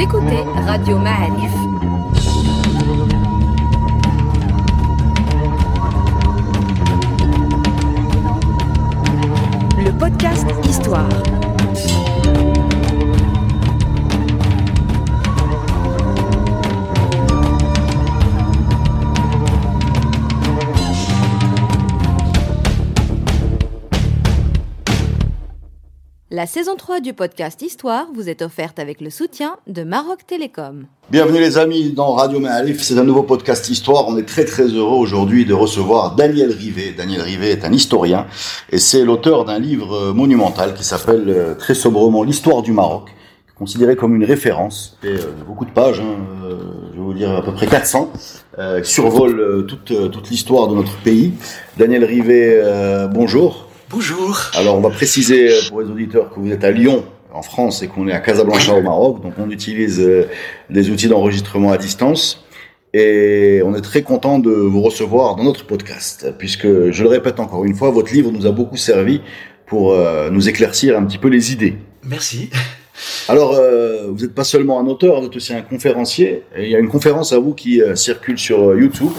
Écoutez Radio Ma'arif. La saison 3 du podcast Histoire vous est offerte avec le soutien de Maroc Télécom. Bienvenue les amis dans Radio Maalif, c'est un nouveau podcast Histoire. On est très très heureux aujourd'hui de recevoir Daniel Rivet. Daniel Rivet est un historien et c'est l'auteur d'un livre monumental qui s'appelle euh, très sobrement L'histoire du Maroc, considéré comme une référence. Et, euh, beaucoup de pages, hein, euh, je vais vous dire à peu près 400, euh, euh, toute, toute l'histoire de notre pays. Daniel Rivet, bonjour. Bonjour. Alors, on va préciser euh, pour les auditeurs que vous êtes à Lyon, en France, et qu'on est à Casablanca, au Maroc. Donc, on utilise euh, des outils d'enregistrement à distance. Et on est très content de vous recevoir dans notre podcast, puisque, je le répète encore une fois, votre livre nous a beaucoup servi pour euh, nous éclaircir un petit peu les idées. Merci. Alors, euh, vous n'êtes pas seulement un auteur, vous êtes aussi un conférencier. Il y a une conférence à vous qui euh, circule sur euh, YouTube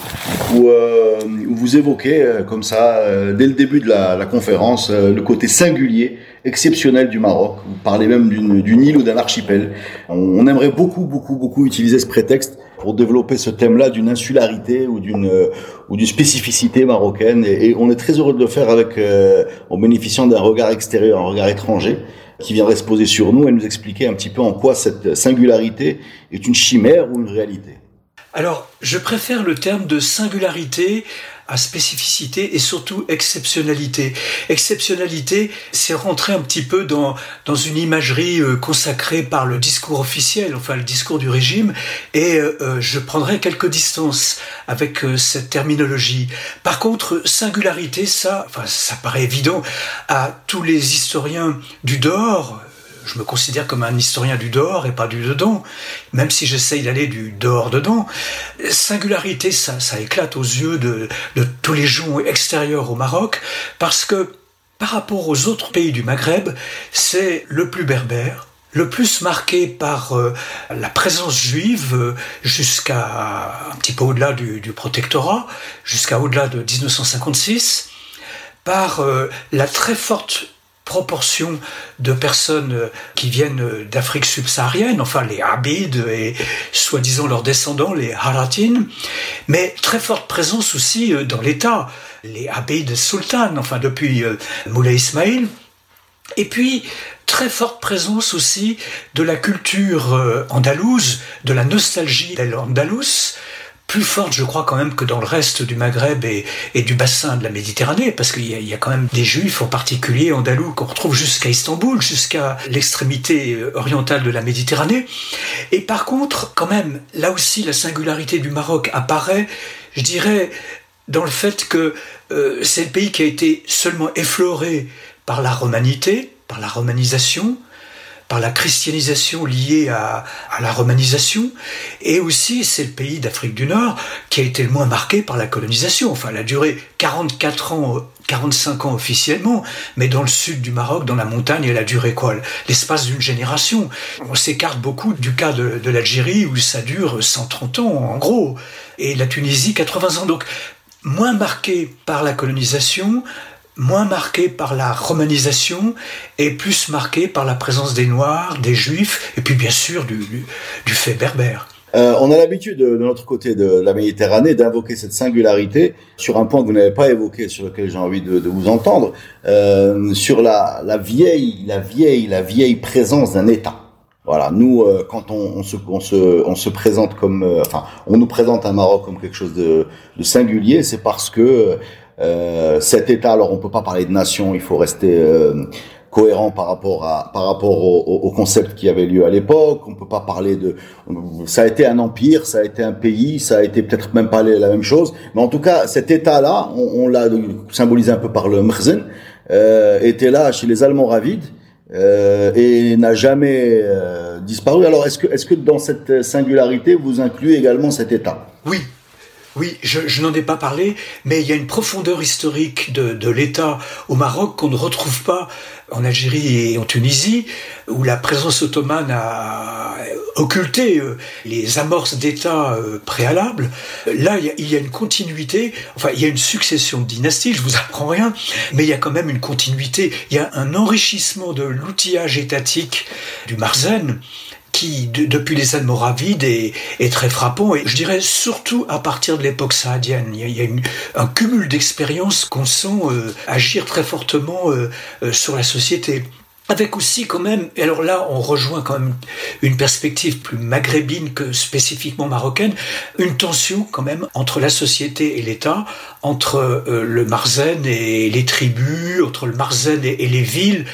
où, euh, où vous évoquez euh, comme ça, dès le début de la, la conférence, le côté singulier, exceptionnel du Maroc. Vous parlez même d'une île ou d'un archipel. On, aimerait beaucoup, beaucoup, beaucoup utiliser ce prétexte pour développer ce thème-là d'une insularité ou d'une ou d'une spécificité marocaine. Et, on est très heureux de le faire avec en bénéficiant d'un regard extérieur, un regard étranger qui viendrait se poser sur nous et nous expliquer un petit peu en quoi cette singularité est une chimère ou une réalité. Alors, je préfère le terme de singularité à spécificité et surtout exceptionnalité. Exceptionnalité, c'est rentrer un petit peu dans, dans une imagerie euh, consacrée par le discours officiel, enfin le discours du régime, et euh, euh, je prendrai quelques distances avec cette terminologie. Par contre, singularité, ça, enfin, ça paraît évident à tous les historiens du dehors, je me considère comme un historien du dehors et pas du dedans, même si j'essaye d'aller du dehors dedans. Singularité, ça, ça éclate aux yeux de, tous les gens extérieurs au Maroc, parce que par rapport aux autres pays du Maghreb, c'est le plus berbère, le plus marqué par euh, la présence juive euh, jusqu'à un petit peu au-delà du, du protectorat, jusqu'à au-delà de 1956, par euh, la très forte proportion de personnes euh, qui viennent euh, d'Afrique subsaharienne, enfin les Abides et soi-disant leurs descendants, les Haratin, mais très forte présence aussi euh, dans l'État, les Abides sultanes, enfin depuis Moulay Ismail, et puis très forte présence aussi de la culture andalouse, de la nostalgie de plus forte, je crois, quand même que dans le reste du Maghreb et, du bassin de la Méditerranée, parce qu'il y, a- il y a quand même des juifs, en particulier andalous, qu'on retrouve jusqu'à Istanbul, jusqu'à l'extrémité euh, orientale de la Méditerranée. Et par contre, quand même, là aussi, la singularité du Maroc apparaît, je dirais, dans le fait que euh, c'est le pays qui a été seulement effleuré par la romanité, par la romanisation, par la christianisation liée à, la romanisation, et aussi c'est le pays d'Afrique du Nord qui a été le moins marqué par la colonisation. Enfin, elle a duré 44 ans, euh, 45 ans officiellement, mais dans le sud du Maroc, dans la montagne, elle a duré quoi? L'espace d'une génération. On s'écarte beaucoup du cas de l'Algérie où ça dure 130 ans, en gros, et la Tunisie 80 ans. Donc, moins marqué par la colonisation, moins marqué par la romanisation et plus marqué par la présence des Noirs, des Juifs et puis bien sûr du, fait berbère. Euh, on a l'habitude de, notre côté de la Méditerranée d'invoquer cette singularité sur un point que vous n'avez pas évoqué, sur lequel j'ai envie de, vous entendre, euh, sur la, vieille, la vieille, la vieille présence d'un État. Voilà, nous, euh, quand on, se, présente comme, enfin, on nous présente un Maroc comme quelque chose de, singulier, c'est parce que cet État, alors on peut pas parler de nation, il faut rester euh, cohérent par rapport à par rapport au, au, au concept qui avait lieu à l'époque. On peut pas parler de ça a été un empire, ça a été un pays, ça a été peut-être même pas la même chose, mais en tout cas cet État-là, on, on l'a symbolisé un peu par le Mrzen, euh, était là chez les Allemands ravides. Euh, et n'a jamais euh, disparu. Alors, est-ce que, est-ce que dans cette singularité, vous incluez également cet État? Oui, Oui, je, n'en ai pas parlé, mais il y a une profondeur historique de, l'État au Maroc qu'on ne retrouve pas en Algérie et en Tunisie, où la présence ottomane a occulté euh, les amorces d'État euh, préalables. Là, il y, a, une continuité, enfin, il y a une succession de dynasties, je vous apprends rien, mais il y a quand même une continuité, il y a un enrichissement de l'outillage étatique du Marzen qui, depuis les Almoravides, est, est, très frappant. Et je dirais surtout à partir de l'époque saadienne. Il y a, un cumul d'expériences qu'on sent euh, agir très fortement euh, euh, sur la société. Avec aussi quand même, et alors là on rejoint quand même une perspective plus maghrébine que spécifiquement marocaine, une tension quand même entre la société et l'État, entre le Marzen et les tribus, entre le Marzen et les villes.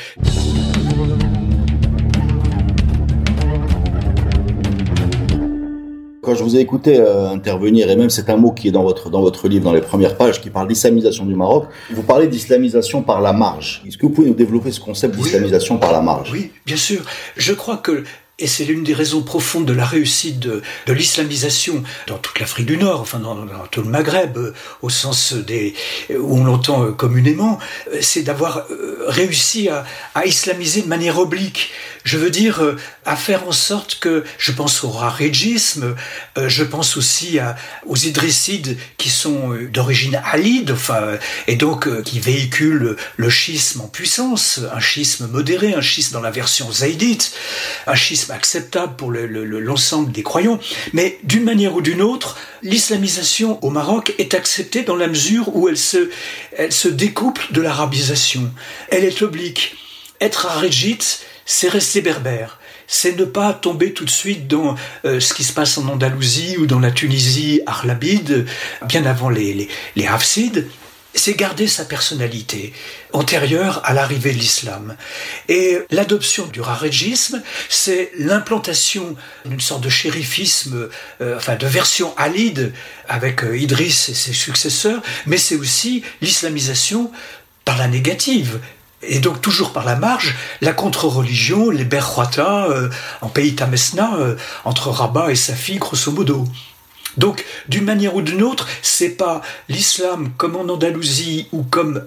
Quand je vous ai écouté euh, intervenir, et même c'est un mot qui est dans votre, dans votre livre, dans les premières pages, qui parle d'islamisation du Maroc, vous parlez d'islamisation par la marge. Est-ce que vous pouvez nous développer ce concept d'islamisation par la marge? Oui, bien sûr. Je crois que et c'est l'une des raisons profondes de la réussite de, de l'islamisation dans toute l'Afrique du Nord, enfin dans, tout le Maghreb, euh, au sens des où on l'entend euh, communément, c'est d'avoir réussi à, à, islamiser de manière oblique. Je veux dire, euh, à faire en sorte que, je pense au rarégisme, euh, je pense aussi à, aux idrissides qui sont euh, d'origine alide, enfin, et donc qui véhiculent le schisme en puissance, un schisme modéré, un schisme dans la version zaïdite, un schisme acceptable pour l'ensemble le, des croyants. Mais d'une manière ou d'une autre, l'islamisation au Maroc est acceptée dans la mesure où elle se, elle se découple de l'arabisation. Elle est oblique. Être arégite, c'est rester berbère. C'est ne pas tomber tout de suite dans euh, ce qui se passe en Andalousie ou dans la Tunisie arlabide, bien avant les, les, Hafsides. C'est garder sa personnalité antérieure à l'arrivée de l'islam. Et l'adoption du rarégisme, c'est l'implantation d'une sorte de shérifisme, euh, enfin de version alide avec euh, Idriss et ses successeurs, mais c'est aussi l'islamisation par la négative, et donc toujours par la marge, la contre-religion, les Berhuata, euh, en pays Tamesna, euh, entre Rabat et Safi, grosso modo. Donc, d'une manière ou d'une autre, c'est pas l'islam comme en Andalousie ou comme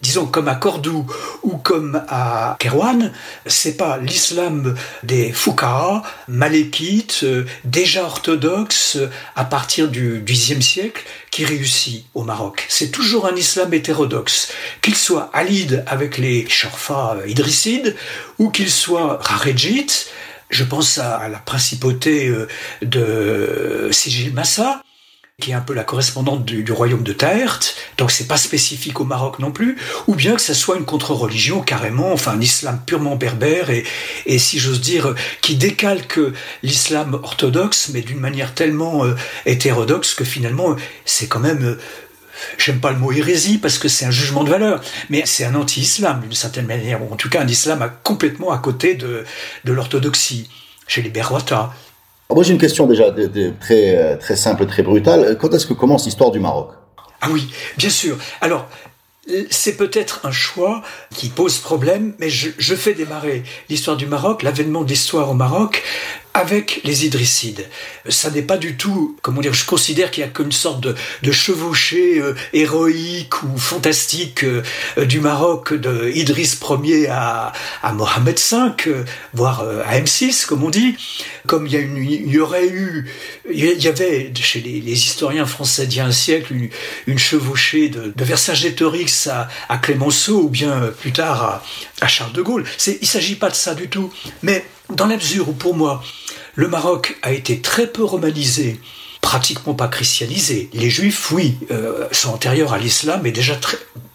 disons comme à Cordoue ou comme à Kerouan, c'est pas l'islam des Foucault, malékites, euh, déjà orthodoxes à partir du Xe siècle qui réussit au Maroc. C'est toujours un islam hétérodoxe, qu'il soit alide avec les Shorfa idrissides ou qu'il soit raréjite. Je pense à la principauté euh, de Sigil Massa, qui est un peu la correspondante du, royaume de Taert, donc c'est pas spécifique au Maroc non plus, ou bien que ça soit une contre-religion carrément, enfin un islam purement berbère et, et si j'ose dire, qui décalque l'islam orthodoxe, mais d'une manière tellement euh, hétérodoxe que finalement c'est quand même euh, j'aime pas le mot hérésie parce que c'est un jugement de valeur, mais c'est un anti-islam d'une certaine manière, ou en tout cas un islam complètement à côté de, de l'orthodoxie, chez les Berwata. Moi, j'ai une question déjà très, euh, très simple, très brutale. Quand est-ce que commence l'histoire du Maroc? Ah oui, bien sûr. Alors, c'est peut-être un choix qui pose problème, mais je, je fais démarrer l'histoire du Maroc, l'avènement de l'histoire au Maroc, avec les Idrissides. Ça n'est pas du tout, comment dire, je considère qu'il y a qu'une sorte de, chevauchée euh, héroïque ou fantastique euh, du Maroc de Idriss Ier à, à Mohamed V, euh, voire à M6, comme on dit. Comme il y, a une, il aurait eu, il y avait chez les, historiens français d'il y a un siècle une, chevauchée de, de Vercingétorix à, à Clémenceau ou bien plus tard à, à Charles de Gaulle. Il ne s'agit pas de ça du tout. Mais dans la mesure où pour moi, le Maroc a été très peu romanisé, pratiquement pas christianisé. Les juifs, oui, euh, sont antérieurs à l'islam et déjà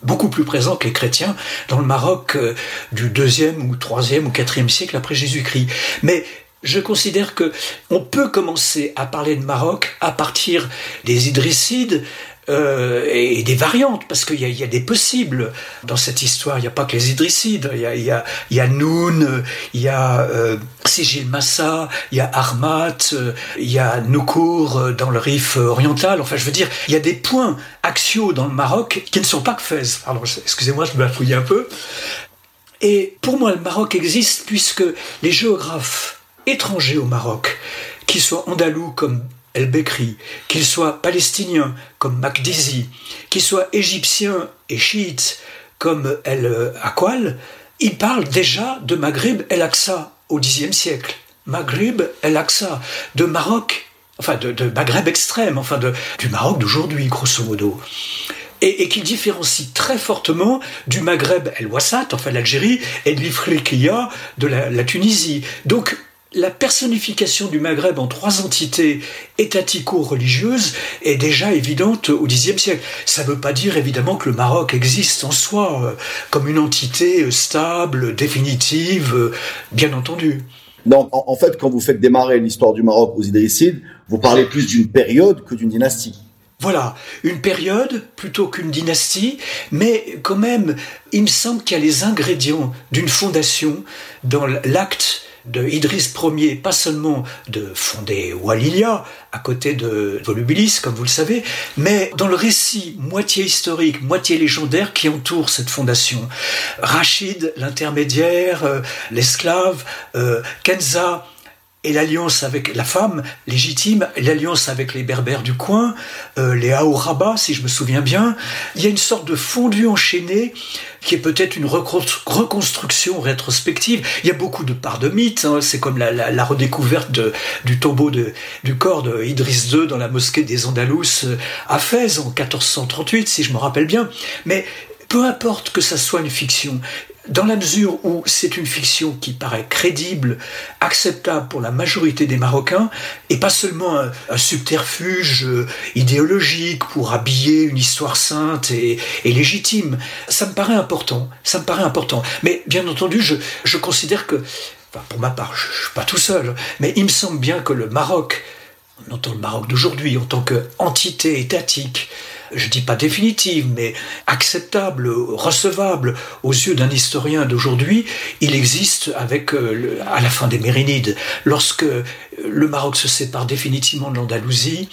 beaucoup plus présents que les chrétiens dans le Maroc euh, du deuxième ou troisième ou quatrième siècle après Jésus-Christ. Mais je considère que on peut commencer à parler de Maroc à partir des Idrissides, euh, et des variantes, parce qu'il y, a des possibles dans cette histoire. Il n'y a pas que les Idrissides. Il y a, y a, Noun, il y a euh, Massa, il y a Armat, il y a Noukour dans le Rif oriental. Enfin, je veux dire, il y a des points axiaux dans le Maroc qui ne sont pas que Fès. Alors, excusez-moi, je me fouiller un peu. Et pour moi, le Maroc existe puisque les géographes étrangers au Maroc, qui soient andalous comme El Bekri, qu'il soit palestinien comme Makdizi, qu'il soit égyptien et chiite comme El Akwal, il parle déjà de Maghreb El Aqsa au Xe siècle. Maghreb El Aqsa, de Maroc, enfin de, Maghreb extrême, enfin du Maroc d'aujourd'hui, grosso modo et, qu'il différencie très fortement du Maghreb El Wassat, enfin l'Algérie, et de l'Ifriqiya de la Tunisie. Donc la personnification du Maghreb en trois entités étatico-religieuses est déjà évidente au Xe siècle. Ça ne veut pas dire évidemment que le Maroc existe en soi euh, comme une entité euh, stable, définitive, euh, bien entendu. Donc, en, fait, quand vous faites démarrer l'histoire du Maroc aux Idrissides, vous parlez plus d'une période que d'une dynastie. Voilà, une période plutôt qu'une dynastie, mais quand même, il me semble qu'il y a les ingrédients d'une fondation dans l'acte de Idriss Ier, pas seulement de fonder Walilia, à côté de Volubilis, comme vous le savez, mais dans le récit moitié historique, moitié légendaire qui entoure cette fondation. Rachid, l'intermédiaire, euh, l'esclave, euh, Kenza, et l'alliance avec la femme légitime, l'alliance avec les berbères du coin, euh, les Aouraba, si je me souviens bien. Il y a une sorte de fondu enchaîné qui est peut-être une reconstruction rétrospective. Il y a beaucoup de parts de mythes. Hein. C'est comme la, redécouverte du tombeau du corps de Idriss II dans la mosquée des Andalous euh, à Fès en 1438, si je me rappelle bien. Mais peu importe que ça soit une fiction, dans la mesure où c'est une fiction qui paraît crédible, acceptable pour la majorité des Marocains, et pas seulement un, subterfuge euh, idéologique pour habiller une histoire sainte et, légitime, ça me paraît important. Ça me paraît important. Mais bien entendu, je, considère que, pour ma part, je, je suis pas tout seul, mais il me semble bien que le Maroc, on entend le Maroc d'aujourd'hui en tant qu'entité étatique, je dis pas définitive, mais acceptable, recevable aux yeux d'un historien d'aujourd'hui, il existe avec euh, à la fin des Mérinides, lorsque le Maroc se sépare définitivement de l'Andalousie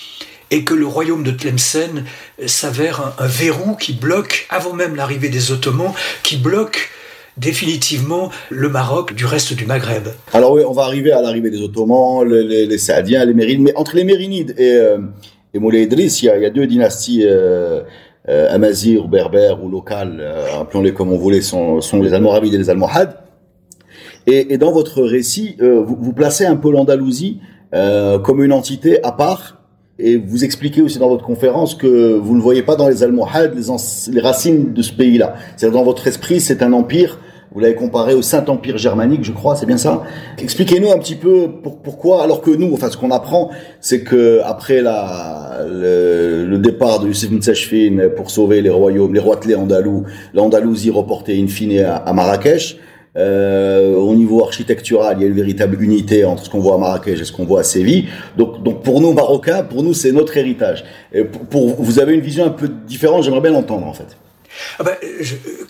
et que le royaume de Tlemcen s'avère un, verrou qui bloque, avant même l'arrivée des Ottomans, qui bloque définitivement le Maroc du reste du Maghreb. Alors oui, on va arriver à l'arrivée des Ottomans, les, Saadiens, les Mérinides, mais entre les Mérinides et, euh, et Moulay Idriss, il y a, deux dynasties euh, euh, ou berbères ou locales, euh, appelons-les comme on voulait, sont, sont les Almoravides et les Almohades. Et, et dans votre récit, euh, vous, vous, placez un peu l'Andalousie euh, comme une entité à part. Et vous expliquez aussi dans votre conférence que vous ne voyez pas dans les Almohades les, les racines de ce pays-là. C'est-à-dire dans votre esprit, c'est un empire vous l'avez comparé au Saint-Empire germanique, je crois, c'est bien ça Expliquez-nous un petit peu pourquoi, alors que nous, enfin, ce qu'on apprend, c'est que après la, le, départ de Youssef Mtsachfin pour sauver les royaumes, les roitelets andalous, l'Andalousie reportée in fine à, Marrakech, euh, au niveau architectural, il y a une véritable unité entre ce qu'on voit à Marrakech et ce qu'on voit à Séville. Donc, donc pour nous Marocains, pour nous, c'est notre héritage. Et pour, vous avez une vision un peu différente. J'aimerais bien l'entendre en fait. Ah ben,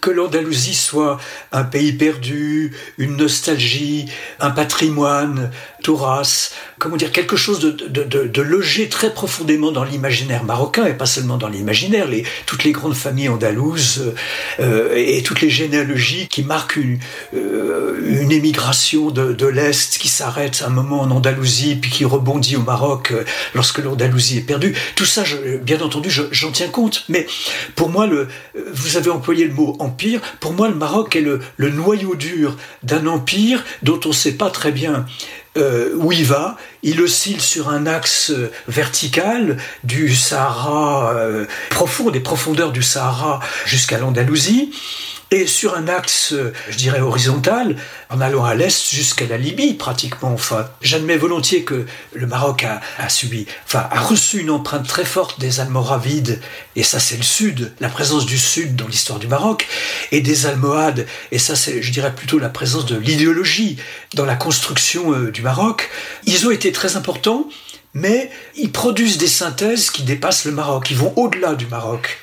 que l'Andalousie soit un pays perdu, une nostalgie, un patrimoine, Touras, comment dire, quelque chose de, de, de, de logé très profondément dans l'imaginaire marocain, et pas seulement dans l'imaginaire, les, toutes les grandes familles andalouses euh, et toutes les généalogies qui marquent une, euh, une émigration de, l'Est qui s'arrête un moment en Andalousie, puis qui rebondit au Maroc euh, lorsque l'Andalousie est perdue. Tout ça, bien entendu, j'en tiens compte. Mais pour moi, le, vous avez employé le mot empire, pour moi, le Maroc est le, noyau dur d'un empire dont on ne sait pas très bien euh, où il va. Il oscille sur un axe euh, vertical du Sahara euh, profond, des profondeurs du Sahara jusqu'à l'Andalousie et sur un axe, je dirais, horizontal, en allant à l'est jusqu'à la Libye, pratiquement. Enfin, j'admets volontiers que le Maroc a, a, subi, enfin, a reçu une empreinte très forte des Almoravides, et ça c'est le sud, la présence du sud dans l'histoire du Maroc, et des Almohades, et ça c'est, je dirais, plutôt la présence de l'idéologie dans la construction euh, du Maroc. Ils ont été très importants, mais ils produisent des synthèses qui dépassent le Maroc, ils vont au-delà du Maroc.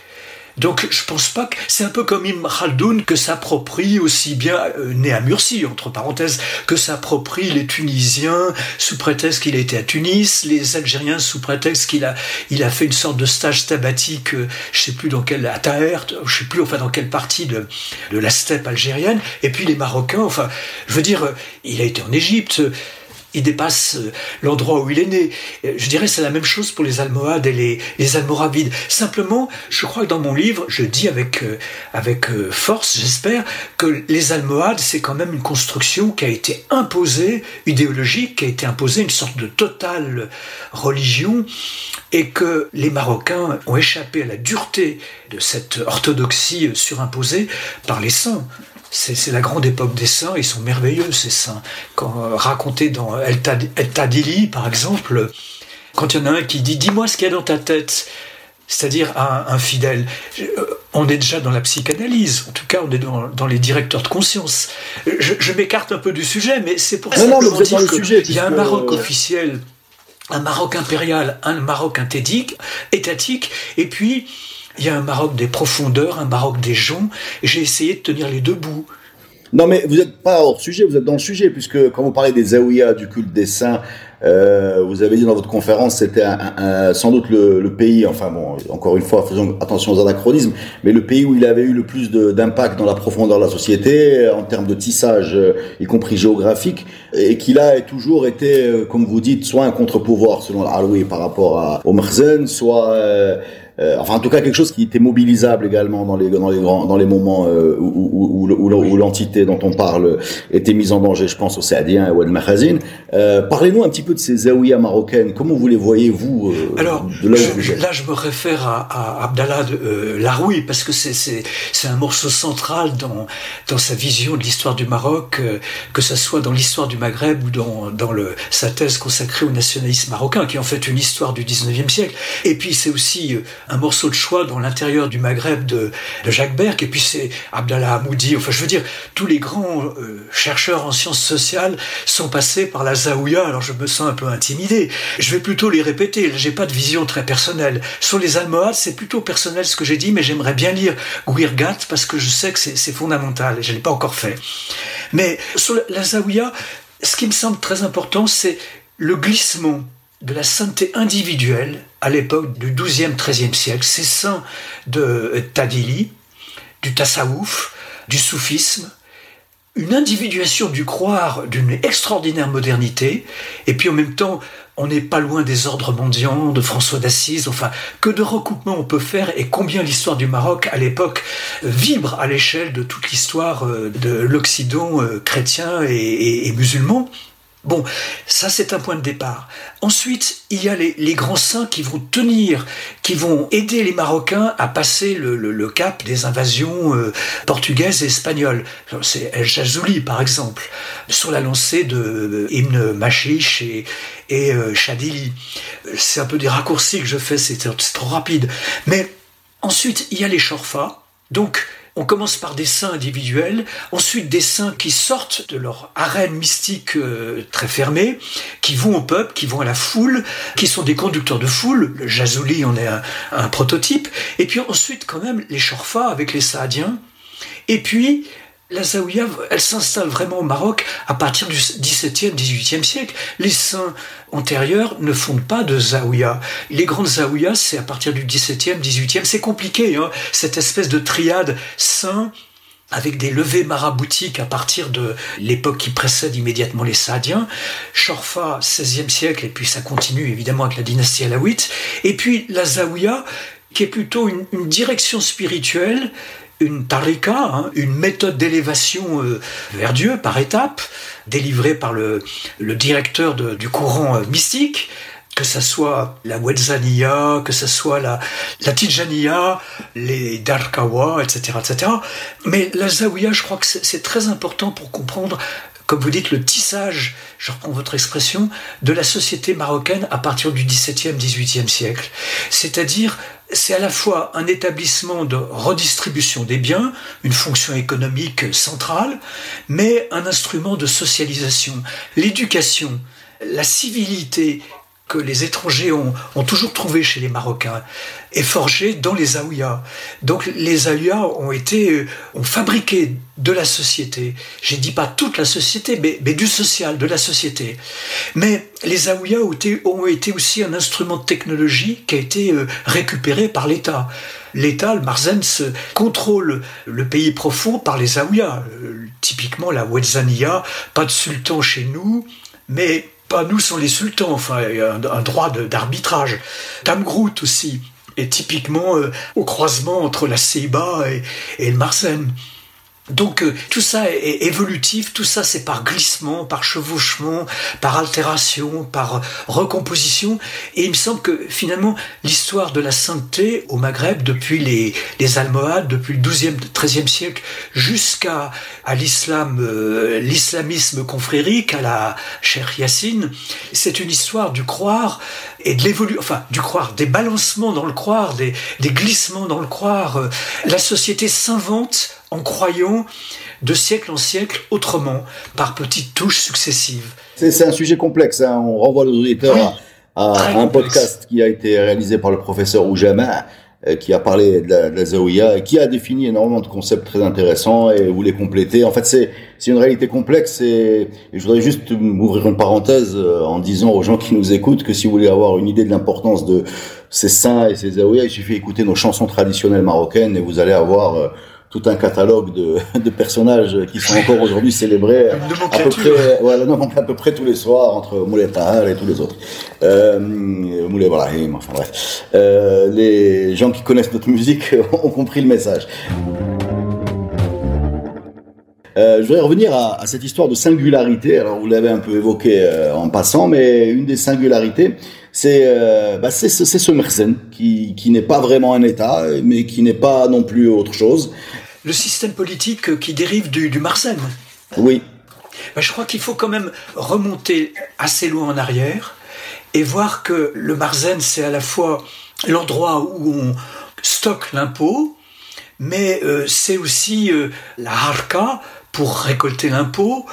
Donc je pense pas que c'est un peu comme Ibn Khaldoun que s'approprie aussi bien euh, né à Murcie entre parenthèses que s'approprie les Tunisiens sous prétexte qu'il a été à Tunis, les Algériens sous prétexte qu'il a il a fait une sorte de stage sabbatique, euh, je sais plus dans quelle à Taher, je sais plus enfin dans quelle partie de de la steppe algérienne, et puis les Marocains, enfin je veux dire, euh, il a été en Égypte il dépasse euh, l'endroit où il est né. Je dirais c'est la même chose pour les Almohades et les, Almoravides. Simplement, je crois que dans mon livre, je dis avec, euh, avec euh, force, j'espère, que les Almohades, c'est quand même une construction qui a été imposée, idéologique, qui a été imposée, une sorte de totale religion, et que les Marocains ont échappé à la dureté de cette orthodoxie surimposée par les saints. C'est la grande époque des saints, ils sont merveilleux ces saints. Quand euh, raconté dans El, Tadili, par exemple, quand il y en a un qui dit Dis-moi ce qu'il y a dans ta tête, c'est-à-dire un, un, fidèle, euh, on est déjà dans la psychanalyse, en tout cas on est dans, les directeurs de conscience. Je, m'écarte un peu du sujet, mais c'est pour ça que qu'il y a un Maroc officiel un Maroc impérial, un Maroc inthédique, étatique, et puis il y a un Maroc des profondeurs, un Maroc des gens, j'ai essayé de tenir les deux bouts. Non, mais vous n'êtes pas hors sujet, vous êtes dans le sujet, puisque quand vous parlez des Zaouïas, du culte des saints, euh, vous avez dit dans votre conférence, c'était sans doute le, pays, enfin bon, encore une fois, faisons attention aux anachronismes, mais le pays où il avait eu le plus d'impact dans la profondeur de la société, en termes de tissage, euh, y compris géographique, et qu'il a toujours été, euh, comme vous dites, soit un contre-pouvoir selon l'Aloui par rapport à, au soit euh, enfin en tout cas quelque chose qui était mobilisable également dans les dans les grands dans les moments euh, où, où, où, l'entité dont on parle était mise en danger. Je pense au Saadien et au Mahazin. Euh, Parlez-nous un petit peu de ces zaouïas marocaines. Comment vous les voyez vous euh, Alors de là, je, là, je me réfère à, à Abdallah euh, Laroui parce que c'est c'est c'est un morceau central dans dans sa vision de l'histoire du Maroc, que ça soit dans l'histoire du Maghreb ou dans dans le sa thèse consacrée au nationalisme marocain, qui est en fait une histoire du 19e siècle. Et puis c'est aussi un morceau de choix dans l'intérieur du Maghreb de, Jacques Berck, et puis c'est Abdallah Hamoudi, enfin je veux dire, tous les grands euh, chercheurs en sciences sociales sont passés par la Zaouia, alors je me sens un peu intimidé. Je vais plutôt les répéter, j'ai pas de vision très personnelle. Sur les Almohades, c'est plutôt personnel ce que j'ai dit, mais j'aimerais bien lire Guirgat parce que je sais que c'est fondamental, et je l'ai pas encore fait. Mais sur la Zaouia, ce qui me semble très important, c'est le glissement de la sainteté individuelle à l'époque du XIIe, XIIIe siècle, ces saints de Tadili, du tasawuf, du soufisme, une individuation du croire d'une extraordinaire modernité, et puis en même temps, on n'est pas loin des ordres mendiants, de François d'Assise, enfin, que de recoupements on peut faire et combien l'histoire du Maroc à l'époque vibre à l'échelle de toute l'histoire euh, de l'Occident euh, chrétien et musulman. Bon, ça c'est un point de départ. Ensuite, il y a les, grands saints qui vont tenir, qui vont aider les Marocains à passer le, cap des invasions euh, portugaises et espagnoles. C'est El Jazouli par exemple, sur la lancée de euh, Ibn Machiche et, et euh, Chadili. C'est un peu des raccourcis que je fais, c'est trop rapide. Mais ensuite, il y a les Chorfas, donc on commence par des saints individuels, ensuite des saints qui sortent de leur arène mystique euh, très fermée, qui vont au peuple, qui vont à la foule, qui sont des conducteurs de foule. Le Jazouli en est un, prototype. Et puis ensuite, quand même, les Chorfas avec les Saadiens. Et puis, la Zaouïa, elle s'installe vraiment au Maroc à partir du XVIIe, XVIIIe siècle. Les saints antérieurs ne fondent pas de Zaouïa. Les grandes Zaouïas, c'est à partir du XVIIe, XVIIIe. C'est compliqué, hein, cette espèce de triade saint avec des levées maraboutiques à partir de l'époque qui précède immédiatement les Saadiens, Chorfa, XVIe siècle, et puis ça continue évidemment avec la dynastie alawite, et puis la Zaouïa, qui est plutôt une direction spirituelle une tarika, hein, une méthode d'élévation euh, vers Dieu par étapes, délivrée par le, directeur du courant euh, mystique, que ce soit la Wedzania, que ce soit la, la Tijaniya, les Darkawa, etc., etc. Mais la Zawiya, je crois que c'est très important pour comprendre comme vous dites, le tissage, je reprends votre expression, de la société marocaine à partir du XVIIe, XVIIIe siècle. C'est-à-dire c'est à la fois un établissement de redistribution des biens, une fonction économique centrale, mais un instrument de socialisation. L'éducation, la civilité que les étrangers ont, toujours trouvé chez les Marocains est forgée dans les Aouïas. Donc les Aouïas ont été, ont fabriqué de la société. Je dis pas toute la société, mais, du social, de la société. Mais les Aouïas ont été, ont aussi un instrument de technologie qui a été euh, récupéré par l'État. L'État, le Marzens, contrôle le pays profond par les Aouïas. Euh, typiquement la Ouedzania, pas de sultan chez nous, mais pas nous sans les sultans, enfin, un, un droit d'arbitrage. Tamgrout aussi est typiquement euh, au croisement entre la Seiba et, et le Marsen. Donc euh, tout ça est évolutif, tout ça c'est par glissement, par chevauchement, par altération, par recomposition. Et il me semble que finalement l'histoire de la sainteté au Maghreb depuis les, les Almohades, depuis le 12e, 13e siècle jusqu'à à l'islam, euh, l'islamisme confrérique, à la Cheikh Yassine, c'est une histoire du croire et de l'évolution, enfin du croire, des balancements dans le croire, des, des glissements dans le croire. Euh, la société s'invente en croyant de siècle en siècle autrement, par petites touches successives. C'est un sujet complexe. Hein. On renvoie les auditeurs à, un podcast qui a été réalisé par le professeur Oujama, euh, qui a parlé de la, de et qui a défini énormément de concepts très intéressants et voulait compléter. En fait, c'est une réalité complexe et, je voudrais juste m'ouvrir une parenthèse euh, en disant aux gens qui nous écoutent que si vous voulez avoir une idée de l'importance de ces saints et ces zaouïas, il suffit d'écouter nos chansons traditionnelles marocaines et vous allez avoir euh, tout un catalogue de, de personnages qui sont encore aujourd'hui célébrés à peu près, voilà, non, à peu près tous les soirs entre Moulay Tahal et tous les autres. Euh, Brahim, enfin bref. Euh, les gens qui connaissent notre musique ont compris le message. Euh, je voudrais revenir à, à, cette histoire de singularité. Alors vous l'avez un peu évoqué euh, en passant, mais une des singularités, c'est euh, bah, c'est ce Merzen qui, qui n'est pas vraiment un État, mais qui n'est pas non plus autre chose. Le système politique qui dérive du, du Marzen. Oui. Bah, je crois qu'il faut quand même remonter assez loin en arrière et voir que le Marzen, c'est à la fois l'endroit où on stocke l'impôt, mais euh, c'est aussi euh, la harka pour récolter l'impôt,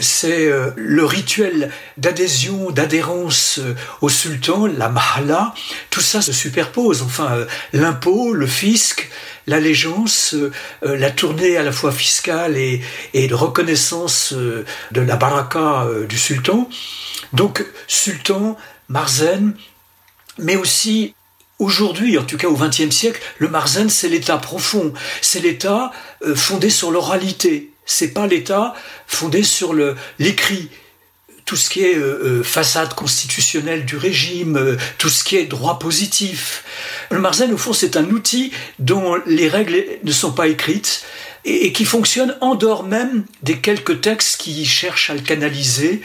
c'est euh, le rituel d'adhésion, d'adhérence euh, au sultan, la mahala, tout ça se superpose. Enfin, euh, l'impôt, le fisc, l'allégeance, la tournée à la fois fiscale et, de reconnaissance de la baraka du sultan. Donc, sultan, marzen, mais aussi Aujourd'hui, en tout cas au XXe siècle, le marzen, c'est l'État profond, c'est l'État fondé sur l'oralité, c'est pas l'État fondé sur l'écrit. Tout ce qui est euh, euh, façade constitutionnelle du régime, euh, tout ce qui est droit positif. Le Marzen, au fond, c'est un outil dont les règles ne sont pas écrites et qui fonctionne en dehors même des quelques textes qui cherchent à le canaliser.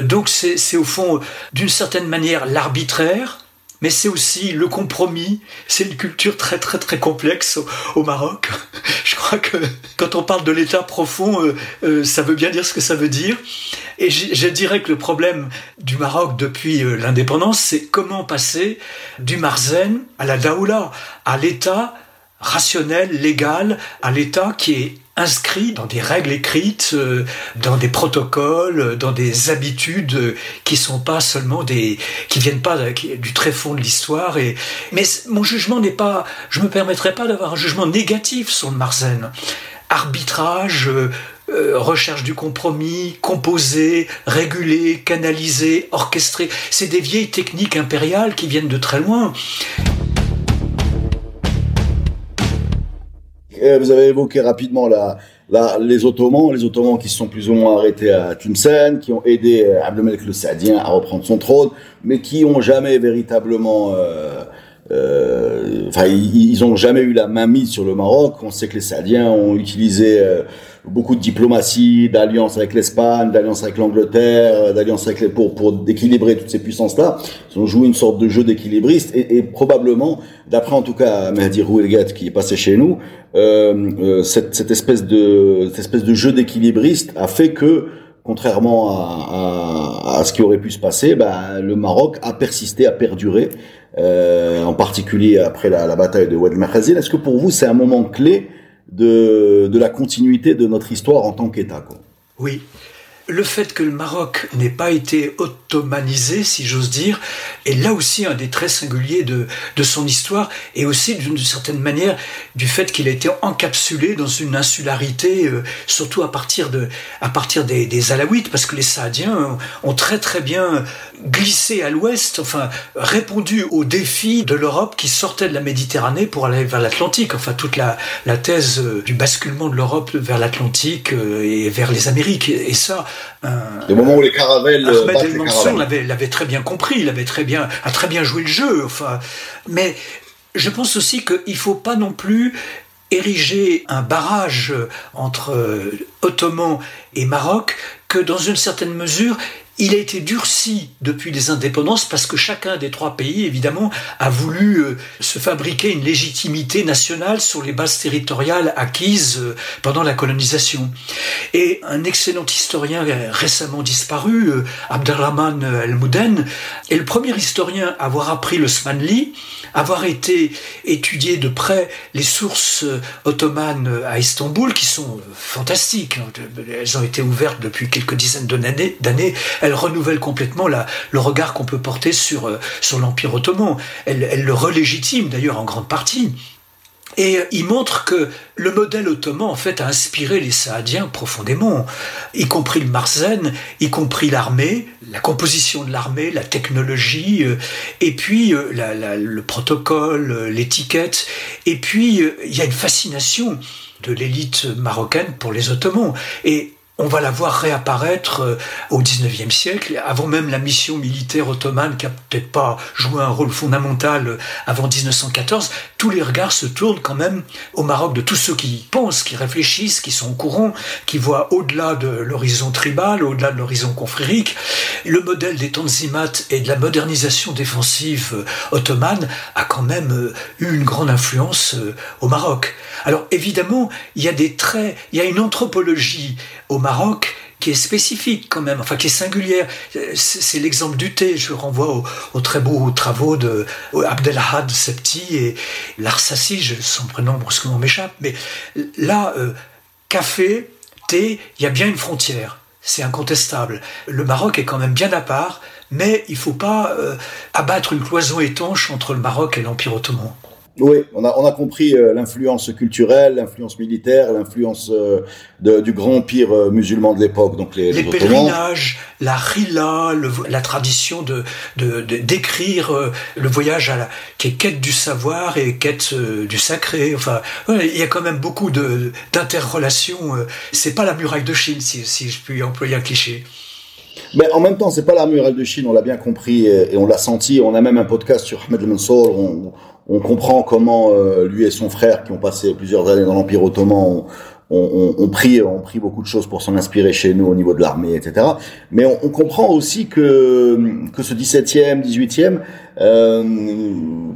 Donc c'est au fond, d'une certaine manière, l'arbitraire, mais c'est aussi le compromis. C'est une culture très très très complexe au, Maroc. Je crois que quand on parle de l'État profond, euh, euh, ça veut bien dire ce que ça veut dire. Et je, dirais que le problème du Maroc depuis euh, l'indépendance, c'est comment passer du Marzen à la Daoula, à l'État rationnel, légal, à l'État qui est inscrit dans des règles écrites, euh, dans des protocoles, euh, dans des habitudes euh, qui sont pas seulement des, qui viennent pas du très fond de l'histoire. Mais mon jugement n'est pas, je me permettrai pas d'avoir un jugement négatif sur le Marzen. Arbitrage, recherche du compromis, composer, réguler, canaliser, orchestrer. C'est des vieilles techniques impériales qui viennent de très loin. Euh, vous avez évoqué rapidement la, la, les Ottomans, les Ottomans qui se sont plus ou moins arrêtés à Tlemcen, qui ont aidé euh, Abdelmalek le Saadien à reprendre son trône, mais qui ont jamais véritablement euh, euh, enfin, ils, ils ont jamais eu la main mise sur le Maroc. On sait que les Saadiens ont utilisé beaucoup de diplomatie, d'alliance avec l'Espagne, d'alliance avec l'Angleterre, euh, d'alliance avec les pour pour équilibrer toutes ces puissances-là. Ils ont joué une sorte de jeu d'équilibriste et, et, probablement, d'après en tout cas Mehdi Rouelgat qui est passé chez nous, euh, cette, cette, espèce de cette espèce de jeu d'équilibriste a fait que contrairement à, à, à, ce qui aurait pu se passer, ben, le Maroc a persisté, a perduré euh, en particulier après la, la bataille de Makhazin. Est-ce que pour vous, c'est un moment clé de, de la continuité de notre histoire en tant qu'État Oui, le fait que le Maroc n'ait pas été ottomanisé, si j'ose dire, est là aussi un des traits singuliers de, son histoire et aussi d'une certaine manière du fait qu'il a été encapsulé dans une insularité, euh, surtout à partir, de, à partir des, Alaouites, parce que les Saadiens ont très très bien glissé à l'ouest, enfin répondu aux défis de l'Europe qui sortait de la Méditerranée pour aller vers l'Atlantique, enfin toute la, la thèse euh, du basculement de l'Europe vers l'Atlantique euh, et vers les Amériques. Et ça, le moment où les caravelles Ahmed El Mansour l'avait, très bien compris, il avait très bien, a très bien joué le jeu. Enfin, mais je pense aussi qu'il ne faut pas non plus ériger un barrage entre Ottoman et Maroc que dans une certaine mesure, il a été durci depuis les indépendances parce que chacun des trois pays, évidemment, a voulu euh, se fabriquer une légitimité nationale sur les bases territoriales acquises euh, pendant la colonisation. Et un excellent historien récemment disparu, euh, Abdelrahman El-Mouden, est le premier historien à avoir appris le Smanli, avoir été étudié de près les sources ottomanes à Istanbul, qui sont fantastiques. Elles ont été ouvertes depuis quelques dizaines d'années elle renouvelle complètement le regard qu'on peut porter sur, euh, sur l'Empire ottoman. Elle, elle le relégitime d'ailleurs en grande partie. Et euh, il montre que le modèle ottoman, en fait, a inspiré les Saadiens profondément, y compris le Marzen, y compris l'armée, la composition de l'armée, la technologie, euh, et puis le protocole, l'étiquette. Et puis, il y a une fascination de l'élite marocaine pour les Ottomans. Et on va la voir réapparaître euh, au XIXe siècle, avant même la mission militaire ottomane qui a peut-être pas joué un rôle fondamental euh, avant 1914. Tous les regards se tournent quand même au Maroc de tous ceux qui pensent, qui réfléchissent, qui sont au courant, qui voient au-delà de l'horizon tribal, au-delà de l'horizon confrérique. Le modèle des Tanzimat et de la modernisation défensive euh, ottomane a quand même eu une grande influence au Maroc. Alors évidemment, il y a des traits, il y a une anthropologie au Maroc qui est spécifique quand même, enfin qui est singulière. C'est l'exemple du thé. Je renvoie aux, très beaux travaux de Abdelhad Septi et Larsassi, son prénom brusquement m'échappe. Mais là, euh, café, thé, il y a bien une frontière. C'est incontestable. Le Maroc est quand même bien à part, mais il ne faut pas euh, abattre une cloison étanche entre le Maroc et l'Empire ottoman. Oui, on a, on a compris euh, l'influence culturelle, l'influence militaire, l'influence euh, du grand empire euh, musulman de l'époque, donc les, les, pèlerinages, la rila, la tradition de d'écrire le voyage à la, qui est quête du savoir et quête du sacré. Enfin, il y a quand même beaucoup de d'interrelations. C'est pas la muraille de Chine, si, si je puis employer un cliché. Mais en même temps, c'est pas la muraille de Chine, on l'a bien compris et, on l'a senti. On a même un podcast sur Ahmed Mansour. On, on comprend comment euh, lui et son frère, qui ont passé plusieurs années dans l'Empire ottoman, ont, ont, pris, ont pris beaucoup de choses pour s'en inspirer chez nous au niveau de l'armée, etc. Mais on, comprend aussi que, que ce 17e, 18e euh,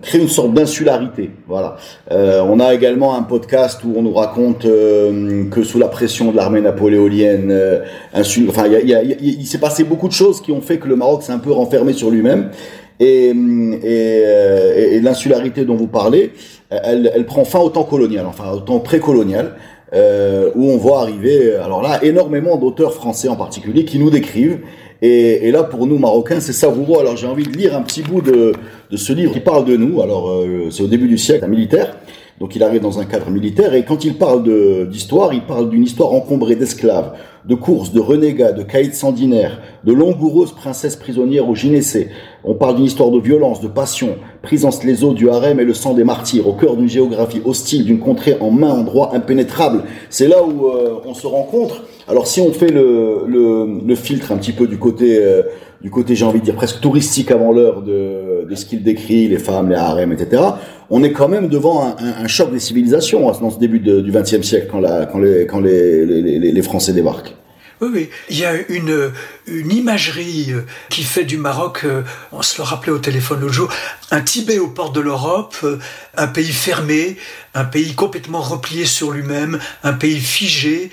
crée une sorte d'insularité. Voilà. Euh, on a également un podcast où on nous raconte euh, que sous la pression de l'armée napoléonienne, enfin, il s'est passé beaucoup de choses qui ont fait que le Maroc s'est un peu renfermé sur lui-même. Et, et, et l'insularité dont vous parlez, elle, elle, prend fin au temps colonial, enfin au temps précolonial euh, où on voit arriver, alors là, énormément d'auteurs français en particulier qui nous décrivent. Et, et là, pour nous, Marocains, c'est savoureux. Alors j'ai envie de lire un petit bout de, de ce livre qui parle de nous. Alors euh, c'est au début du siècle, un militaire. Donc il arrive dans un cadre militaire et quand il parle d'histoire, il parle d'une histoire encombrée d'esclaves, de courses, de renégats, de caïds sanguinaires, de langoureuses princesses prisonnières au gynécée. On parle d'une histoire de violence, de passion, prise en les eaux du harem et le sang des martyrs, au cœur d'une géographie hostile, d'une contrée en main, en droit impénétrable. C'est là où euh, on se rencontre. Alors si on fait le, le, le, filtre un petit peu du côté... Euh, du côté, j'ai envie de dire, presque touristique avant l'heure de, de ce qu'il décrit, les femmes, les harems, etc., on est quand même devant un, un, choc des civilisations hein, dans ce début du XXe siècle, quand, la, quand, les, quand les, les, les Français débarquent. Oui, oui, il y a une, une imagerie euh, qui fait du Maroc, euh, on se le rappelait au téléphone l'autre jour, un Tibet aux portes de l'Europe, euh, un pays fermé, un pays complètement replié sur lui-même, un pays figé,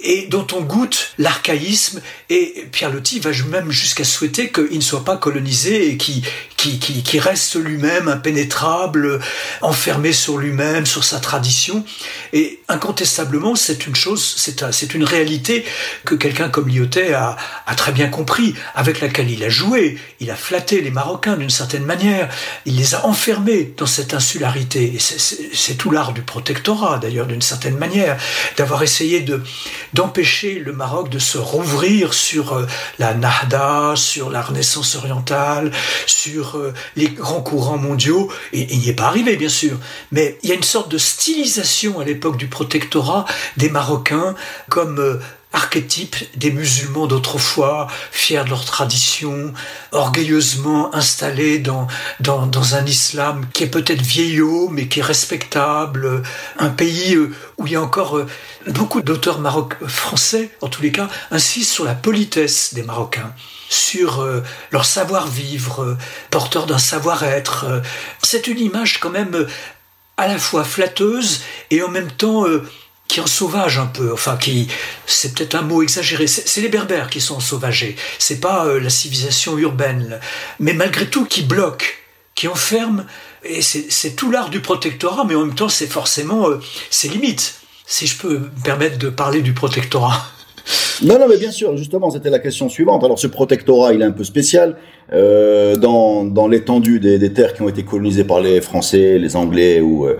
et dont on goûte l'archaïsme. Et Pierre Loti va même jusqu'à souhaiter qu'il ne soit pas colonisé et qu'il qui, qui, qui, reste lui-même impénétrable, enfermé sur lui-même, sur sa tradition. Et incontestablement, c'est une chose, c'est une réalité que quelqu'un comme Lyotet a, a très bien compris, avec laquelle il a joué. Il a flatté les Marocains d'une certaine manière. Il les a enfermés dans cette insularité. Et c'est tout l'art du protectorat, d'ailleurs, d'une certaine manière, d'avoir essayé de d'empêcher le Maroc de se rouvrir sur euh, la Nahda, sur la Renaissance orientale, sur euh, les grands courants mondiaux. Et il n'y est pas arrivé, bien sûr. Mais il y a une sorte de stylisation à l'époque du protectorat des Marocains comme euh, archétype des musulmans d'autrefois, fiers de leur tradition, orgueilleusement installés dans, dans, dans un islam qui est peut-être vieillot, mais qui est respectable, un pays euh, où il y a encore euh, beaucoup d'auteurs maroc français, en tous les cas, insistent sur la politesse des Marocains sur euh, leur savoir-vivre, porteur d'un savoir-être. C'est une image quand même à la fois flatteuse et en même temps qui en sauvage un peu, enfin qui, c'est peut-être un mot exagéré, c'est les berbères qui sont ensauvagés, c'est pas euh, la civilisation urbaine, mais malgré tout qui bloque, qui enferme, et c'est tout l'art du protectorat, mais en même temps c'est forcément euh, ses limites, si je peux me permettre de parler du protectorat. Non, non, mais bien sûr, justement, c'était la question suivante. Alors, ce protectorat, il est un peu spécial. Euh, dans, dans l'étendue des, des, terres qui ont été colonisées par les Français, les Anglais ou, euh,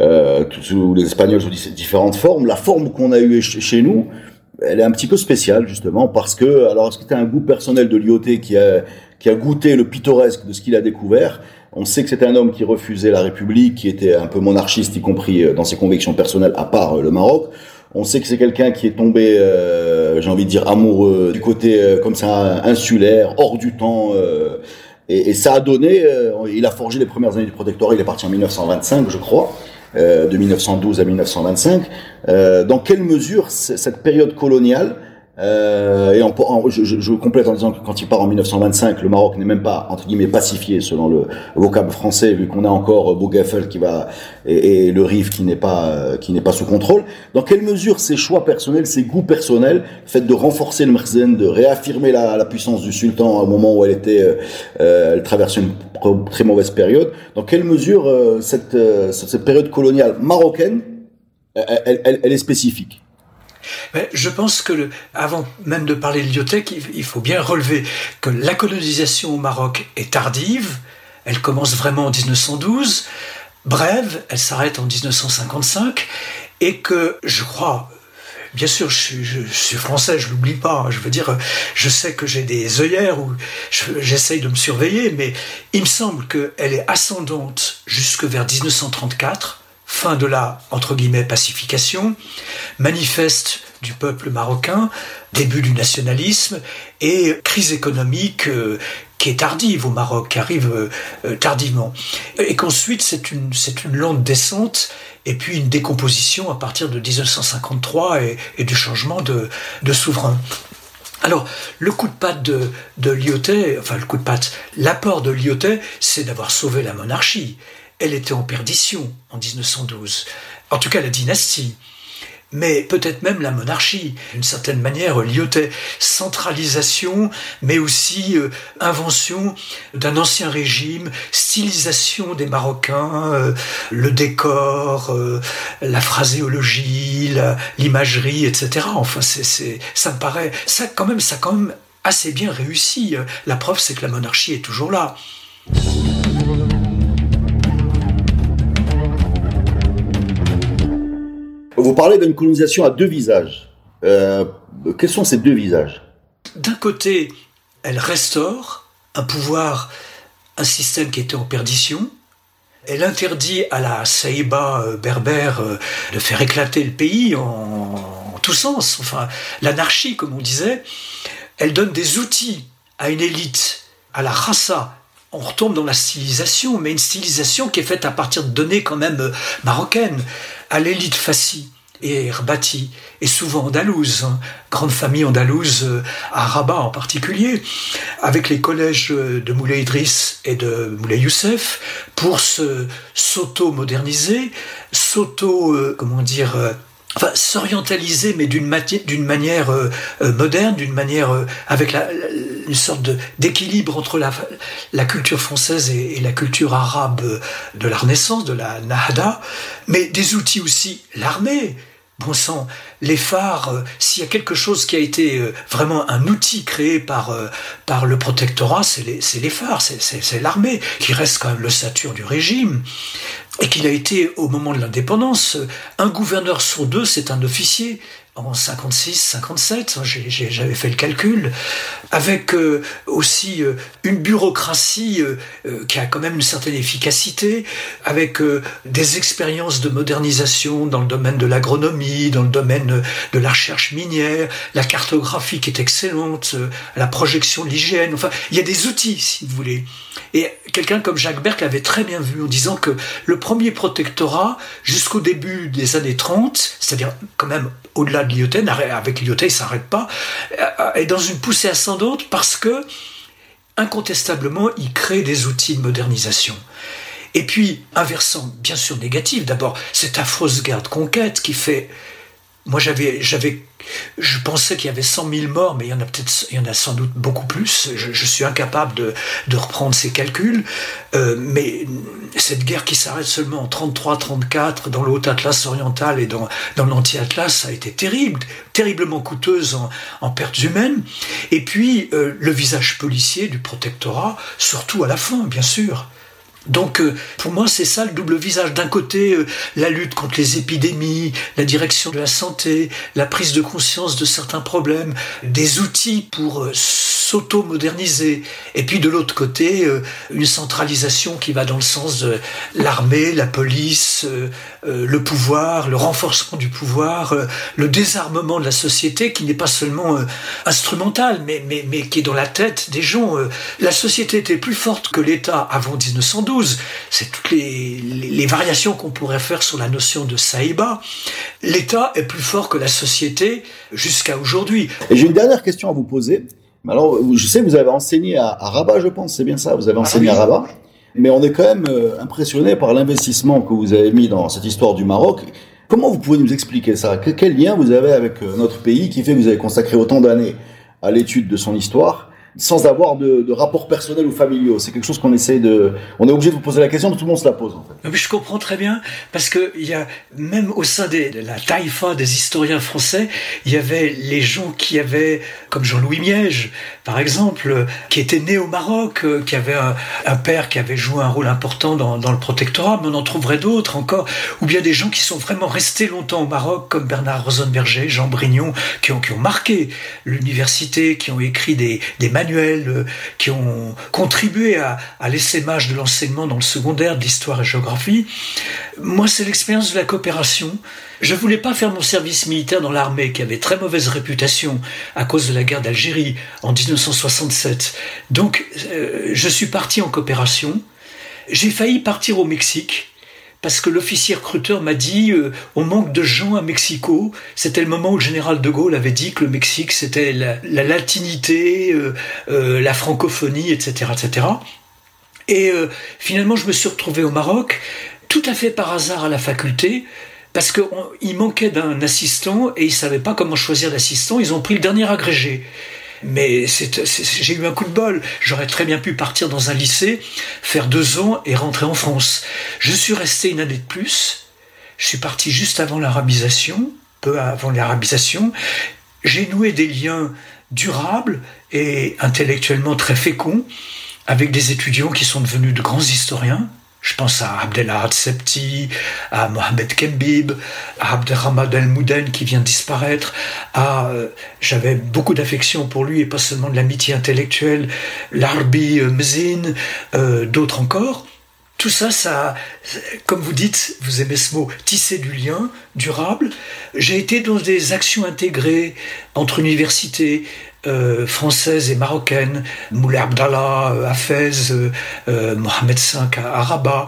euh ou les Espagnols sous différentes formes, la forme qu'on a eue chez nous, elle est un petit peu spéciale, justement, parce que, alors, est-ce que tu un goût personnel de Lyoté qui a, qui a goûté le pittoresque de ce qu'il a découvert? On sait que c'était un homme qui refusait la République, qui était un peu monarchiste, y compris euh, dans ses convictions personnelles, à part le Maroc. On sait que c'est quelqu'un qui est tombé, euh, j'ai envie de dire, amoureux du côté euh, comme ça insulaire, hors du temps. Euh, et, et, ça a donné, euh, il a forgé les premières années du protectorat, il est parti en 1925, je crois, de 1912 à 1925. dans quelle mesure cette période coloniale euh, et en, je, je, complète en disant que quand il part en 1925, le Maroc n'est même pas entre guillemets pacifié selon le vocable français, vu qu'on a encore Bougaffel qui va et, et le Rif qui n'est pas qui n'est pas sous contrôle. Dans quelle mesure ses choix personnels, ses goûts personnels, fait de renforcer le Merzen, de réaffirmer la, la, puissance du sultan au moment où elle était, euh, euh elle traversait une très mauvaise période. Dans quelle mesure euh, cette, euh, cette période coloniale marocaine, elle, elle, elle est spécifique? Mais je pense que, avant même de parler de Lyotek, il, faut bien relever que la colonisation au Maroc est tardive. Elle commence vraiment en 1912, brève, elle s'arrête en 1955, et que je crois, bien sûr, je suis, je, suis français, je l'oublie pas. Hein. Je veux dire, je sais que j'ai des œillères où j'essaye de me surveiller, mais il me semble qu'elle est ascendante jusque vers 1934 fin de la, entre guillemets, pacification, manifeste du peuple marocain, début du nationalisme et crise économique euh, qui est tardive au Maroc, qui arrive euh, euh, tardivement. Et qu'ensuite c'est une, lente descente et puis une décomposition à partir de 1953 et, du changement de, souverain. Alors, le coup de patte de, de enfin le coup de patte, l'apport de Lyoté, c'est d'avoir sauvé la monarchie elle était en perdition en 1912. En tout cas, la dynastie. Mais peut-être même la monarchie, d'une certaine manière, lyotait centralisation, mais aussi euh, invention d'un ancien régime, stylisation des Marocains, euh, le décor, euh, la phraséologie, l'imagerie, etc. Enfin, ça me paraît, ça quand même, ça quand même assez bien réussi. La preuve, c'est que la monarchie est toujours là. Vous parlez d'une colonisation à deux visages. Euh, quels sont ces deux visages? D'un côté, elle restaure un pouvoir, un système qui était en perdition. Elle interdit à la Saïba euh, berbère euh, de faire éclater le pays en, en tous sens, enfin l'anarchie comme on disait. Elle donne des outils à une élite, à la rassa. On retombe dans la stylisation, mais une stylisation qui est faite à partir de données quand même marocaines à l'élite Fassi et Herbati, et souvent andalouse, hein, grande famille andalouse euh, à Rabat en particulier, avec les collèges de Moulay Idriss et de Moulay Youssef, pour se s'auto-moderniser, s'auto, euh, comment dire, euh, enfin, s'orientaliser, mais d'une manière moderne, d'une manière avec la, une sorte d'équilibre entre la, culture française et, la culture arabe de la Renaissance, de la Nahda, mais des outils aussi, l'armée, bon sang, les phares, euh, s'il y a quelque chose qui a été euh, vraiment un outil créé par, euh, par le protectorat, c'est les, les, phares, c'est l'armée, qui reste quand même le sature du régime, et qu'il a été, au moment de l'indépendance, un gouverneur sur deux, c'est un officier. En 56, 57, j'avais fait le calcul, avec euh, aussi euh, une bureaucratie euh, qui a quand même une certaine efficacité, avec des expériences de modernisation dans le domaine de l'agronomie, dans le domaine de la recherche minière, la cartographie qui est excellente, la projection de l'hygiène, enfin, il y a des outils, si vous voulez. Et quelqu'un comme Jacques Berck l'avait très bien vu en disant que le premier protectorat, jusqu'au début des années 30, c'est-à-dire quand même au-delà de l'IOT, avec l'IOT, il ne s'arrête pas, euh, est dans une poussée ascendante parce que, incontestablement, il crée des outils de modernisation. Et puis, un versant bien sûr négatif, d'abord, cette affreuse guerre de conquête qui fait moi, j'avais, j'avais, je pensais qu'il y avait 100 000 morts, mais il y en a peut-être, il y en a sans doute beaucoup plus. Je, suis incapable de, reprendre ces calculs. Euh, mais cette guerre qui s'arrête seulement en 33-34 dans le Haut-Atlas oriental et dans, l'Anti-Atlas, a été terrible, terriblement coûteuse en, en pertes humaines. Et puis, euh, le visage policier du protectorat, surtout à la fin, bien sûr. Donc euh, pour moi c'est ça le double visage. D'un côté euh, la lutte contre les épidémies, la direction de la santé, la prise de conscience de certains problèmes, des outils pour euh, s'auto-moderniser. Et puis de l'autre côté une centralisation qui va dans le sens de l'armée, la police, le pouvoir, le renforcement du pouvoir, le désarmement de la société qui n'est pas seulement instrumental mais, mais, mais qui est dans la tête des gens. La société était plus forte que l'État avant 1912 c'est toutes les, variations qu'on pourrait faire sur la notion de saïba. L'État est plus fort que la société jusqu'à aujourd'hui. J'ai une dernière question à vous poser. Alors, je sais que vous avez enseigné à, Rabat, je pense, c'est bien ça, vous avez ah enseigné à Rabat. Mais on est quand même euh, impressionné par l'investissement que vous avez mis dans cette histoire du Maroc. Comment vous pouvez nous expliquer ça? Quel lien vous avez avec euh, notre pays qui fait que vous avez consacré autant d'années à l'étude de son histoire? Sans avoir de, de rapports personnels ou familiaux. C'est quelque chose qu'on essaie de. On est obligé de vous poser la question, mais tout le monde se la pose en fait. Je comprends très bien parce que il y a même au sein des, de la taïfa des historiens français, il y avait les gens qui avaient, comme Jean-Louis Miège, par exemple, qui était né au Maroc, qui avait un, père qui avait joué un rôle important dans, dans, le protectorat, mais on en trouverait d'autres encore, ou bien des gens qui sont vraiment restés longtemps au Maroc, comme Bernard Rosenberger, Jean Brignon, qui ont, qui ont marqué l'université, qui ont écrit des, des manuels, euh, qui ont contribué à, l'essaimage de l'enseignement dans le secondaire d'histoire et géographie. Moi, c'est l'expérience de la coopération. Je voulais pas faire mon service militaire dans l'armée qui avait très mauvaise réputation à cause de la guerre d'Algérie en 1967. Donc, euh, je suis parti en coopération. J'ai failli partir au Mexique parce que l'officier recruteur m'a dit euh, on manque de gens à Mexico. C'était le moment où le général de Gaulle avait dit que le Mexique c'était la, latinité, euh, la francophonie, etc., etc. Et finalement, je me suis retrouvé au Maroc, tout à fait par hasard à la faculté parce qu'il manquait d'un assistant et ils savaient pas comment choisir l'assistant. Ils ont pris le dernier agrégé. Mais j'ai eu un coup de bol. J'aurais très bien pu partir dans un lycée, faire deux ans et rentrer en France. Je suis resté une année de plus. Je suis parti juste avant l'arabisation, peu avant l'arabisation. J'ai noué des liens durables et intellectuellement très féconds avec des étudiants qui sont devenus de grands historiens, je pense à Abdelhad Septi, à Mohamed Kembib, à Abdelhamad El Mouden qui vient de disparaître, à, euh, j'avais beaucoup d'affection pour lui et pas seulement de l'amitié intellectuelle, Larbi euh, Mzin, euh, d'autres encore. Tout ça, ça, comme vous dites, vous aimez ce mot, tisser du lien durable. J'ai été dans des actions intégrées entre universités, euh, françaises et marocaines, Moulay Abdallah euh, à Fès, euh, Mohamed V à Rabat.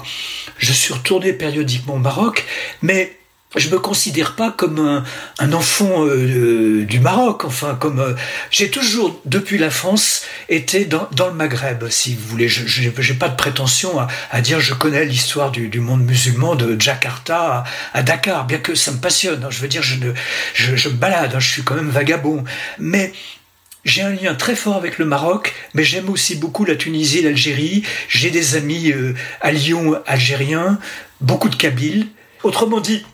Je suis retourné périodiquement au Maroc, mais je me considère pas comme un, enfant du Maroc. Enfin, comme j'ai toujours depuis la France été dans, le Maghreb, si vous voulez. Je n'ai pas de prétention à, à dire je connais l'histoire du, monde musulman de Jakarta à, Dakar, bien que ça me passionne. Hein. Je veux dire, je, me balade, hein. je suis quand même vagabond, mais j'ai un lien très fort avec le Maroc, mais j'aime aussi beaucoup la Tunisie l'Algérie. J'ai des amis euh, à Lyon algériens, beaucoup de Kabyles. Autrement dit,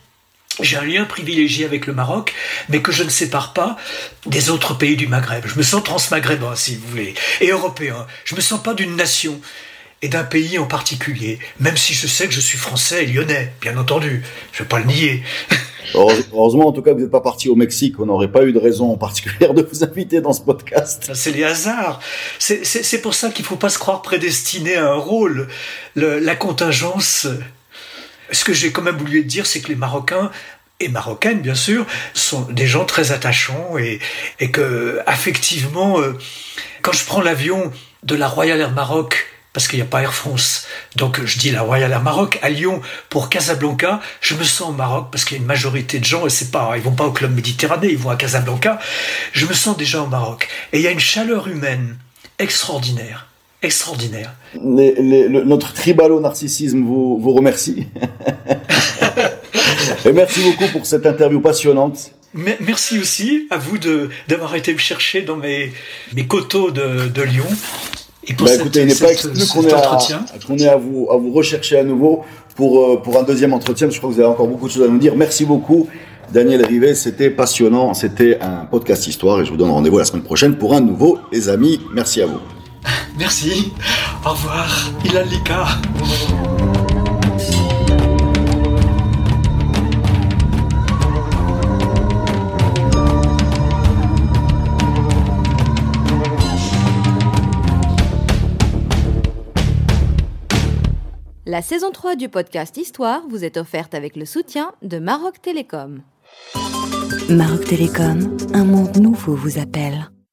j'ai un lien privilégié avec le Maroc, mais que je ne sépare pas des autres pays du Maghreb. Je me sens transmaghrébin, si vous voulez, et européen. Je me sens pas d'une nation et d'un pays en particulier, même si je sais que je suis français et lyonnais, bien entendu. Je ne vais pas le nier. Heureusement, en tout cas, vous n'êtes pas parti au Mexique. On n'aurait pas eu de raison particulière de vous inviter dans ce podcast. C'est les hasards. C'est pour ça qu'il ne faut pas se croire prédestiné à un rôle. Le, la contingence. Ce que j'ai quand même voulu dire, c'est que les Marocains et marocaines bien sûr sont des gens très attachants et, et que affectivement euh, quand je prends l'avion de la Royal Air Maroc parce qu'il n'y a pas Air France. Donc je dis la Royal Air Maroc à Lyon pour Casablanca, je me sens au Maroc parce qu'il y a une majorité de gens et c'est pas ils vont pas au club Méditerranée, ils vont à Casablanca. Je me sens déjà au Maroc et il y a une chaleur humaine extraordinaire. Extraordinaire. notre tribalo-narcissisme vous, vous remercie. et merci beaucoup pour cette interview passionnante. Merci aussi à vous d'avoir été me chercher dans mes, mes coteaux de, de Lyon. Et pour bah, écoutez, il n'est pas exclu qu'on ait, à, à, vous, à vous rechercher à nouveau pour, euh, pour un deuxième entretien. Je crois que vous avez encore beaucoup de choses à nous dire. Merci beaucoup, Daniel Rivet. C'était passionnant. C'était un podcast histoire et je vous donne rendez-vous la semaine prochaine pour un nouveau, les amis. Merci à vous. Merci. Au revoir. Il a La saison 3 du podcast Histoire vous est offerte avec le soutien de Maroc Télécom. Maroc Télécom, un monde nouveau vous appelle.